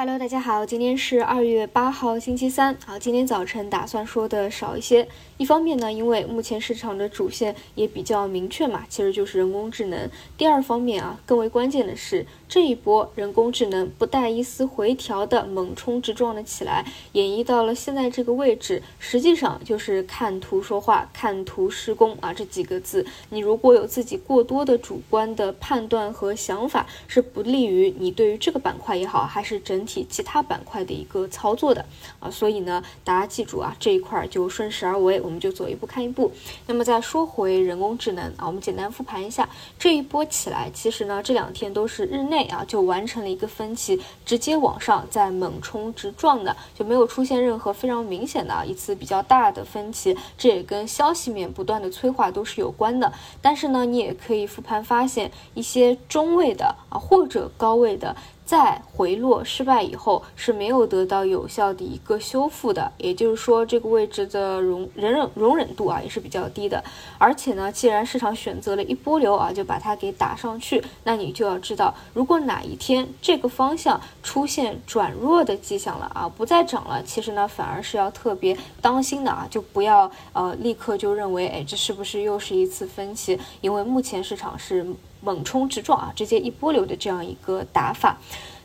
Hello，大家好，今天是二月八号，星期三。好，今天早晨打算说的少一些。一方面呢，因为目前市场的主线也比较明确嘛，其实就是人工智能。第二方面啊，更为关键的是这一波人工智能不带一丝回调的猛冲直撞了起来，演绎到了现在这个位置，实际上就是看图说话，看图施工啊这几个字。你如果有自己过多的主观的判断和想法，是不利于你对于这个板块也好，还是整。体其他板块的一个操作的啊，所以呢，大家记住啊，这一块就顺势而为，我们就走一步看一步。那么再说回人工智能啊，我们简单复盘一下这一波起来，其实呢这两天都是日内啊就完成了一个分歧，直接往上在猛冲直撞的，就没有出现任何非常明显的啊一次比较大的分歧，这也跟消息面不断的催化都是有关的。但是呢，你也可以复盘发现一些中位的啊或者高位的。在回落失败以后是没有得到有效的一个修复的，也就是说这个位置的容忍忍容忍度啊也是比较低的。而且呢，既然市场选择了一波流啊，就把它给打上去，那你就要知道，如果哪一天这个方向出现转弱的迹象了啊，不再涨了，其实呢反而是要特别当心的啊，就不要呃立刻就认为哎这是不是又是一次分歧，因为目前市场是。猛冲直撞啊，直接一波流的这样一个打法。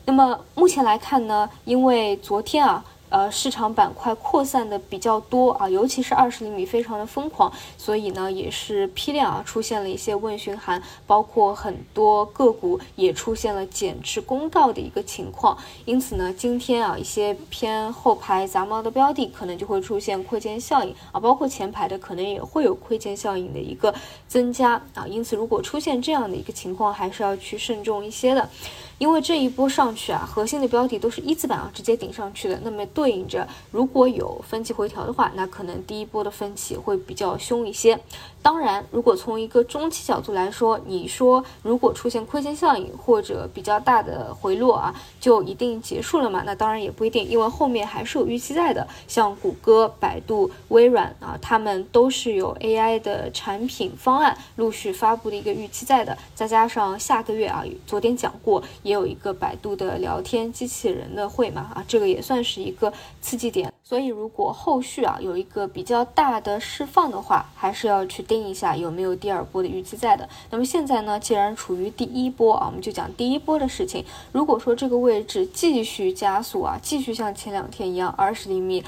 那么目前来看呢，因为昨天啊。呃，市场板块扩散的比较多啊，尤其是二十厘米非常的疯狂，所以呢，也是批量啊出现了一些问询函，包括很多个股也出现了减持公告的一个情况。因此呢，今天啊一些偏后排杂毛的标的可能就会出现亏钱效应啊，包括前排的可能也会有亏钱效应的一个增加啊。因此，如果出现这样的一个情况，还是要去慎重一些的。因为这一波上去啊，核心的标的都是一字板啊，直接顶上去的。那么对应着，如果有分歧回调的话，那可能第一波的分歧会比较凶一些。当然，如果从一个中期角度来说，你说如果出现亏钱效应或者比较大的回落啊，就一定结束了嘛？那当然也不一定，因为后面还是有预期在的。像谷歌、百度、微软啊，他们都是有 AI 的产品方案陆续发布的一个预期在的。再加上下个月啊，昨天讲过。也有一个百度的聊天机器人的会嘛啊，这个也算是一个刺激点。所以如果后续啊有一个比较大的释放的话，还是要去定一下有没有第二波的预期在的。那么现在呢，既然处于第一波啊，我们就讲第一波的事情。如果说这个位置继续加速啊，继续像前两天一样二十厘米。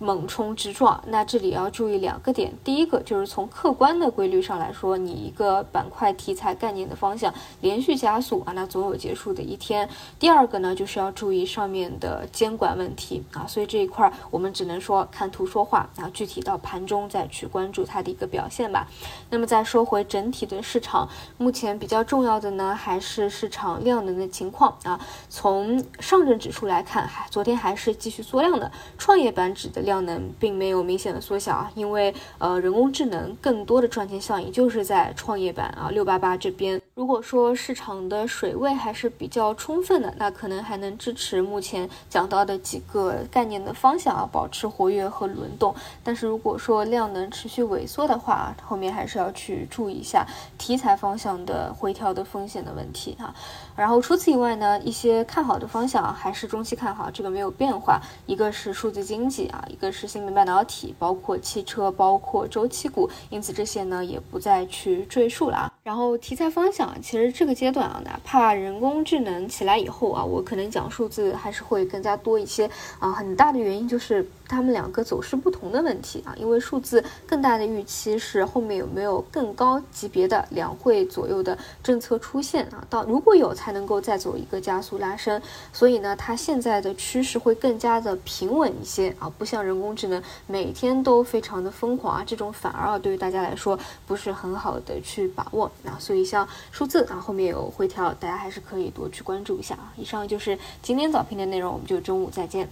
猛冲直撞，那这里要注意两个点。第一个就是从客观的规律上来说，你一个板块题材概念的方向连续加速啊，那总有结束的一天。第二个呢，就是要注意上面的监管问题啊，所以这一块我们只能说看图说话啊，具体到盘中再去关注它的一个表现吧。那么再说回整体的市场，目前比较重要的呢，还是市场量能的情况啊。从上证指数来看，还昨天还是继续缩量的，创业板指的。量能并没有明显的缩小啊，因为呃人工智能更多的赚钱效应就是在创业板啊六八八这边。如果说市场的水位还是比较充分的，那可能还能支持目前讲到的几个概念的方向啊，保持活跃和轮动。但是如果说量能持续萎缩的话，后面还是要去注意一下题材方向的回调的风险的问题啊。然后除此以外呢，一些看好的方向还是中期看好，这个没有变化。一个是数字经济啊。一个是芯片半导体，包括汽车，包括周期股，因此这些呢也不再去赘述了啊。然后题材方向，其实这个阶段啊，哪怕人工智能起来以后啊，我可能讲数字还是会更加多一些啊。很大的原因就是他们两个走势不同的问题啊。因为数字更大的预期是后面有没有更高级别的两会左右的政策出现啊？到如果有，才能够再走一个加速拉升。所以呢，它现在的趋势会更加的平稳一些啊，不像。人工智能每天都非常的疯狂啊，这种反而啊对于大家来说不是很好的去把握啊，所以像数字啊后面有回调，大家还是可以多去关注一下啊。以上就是今天早评的内容，我们就中午再见。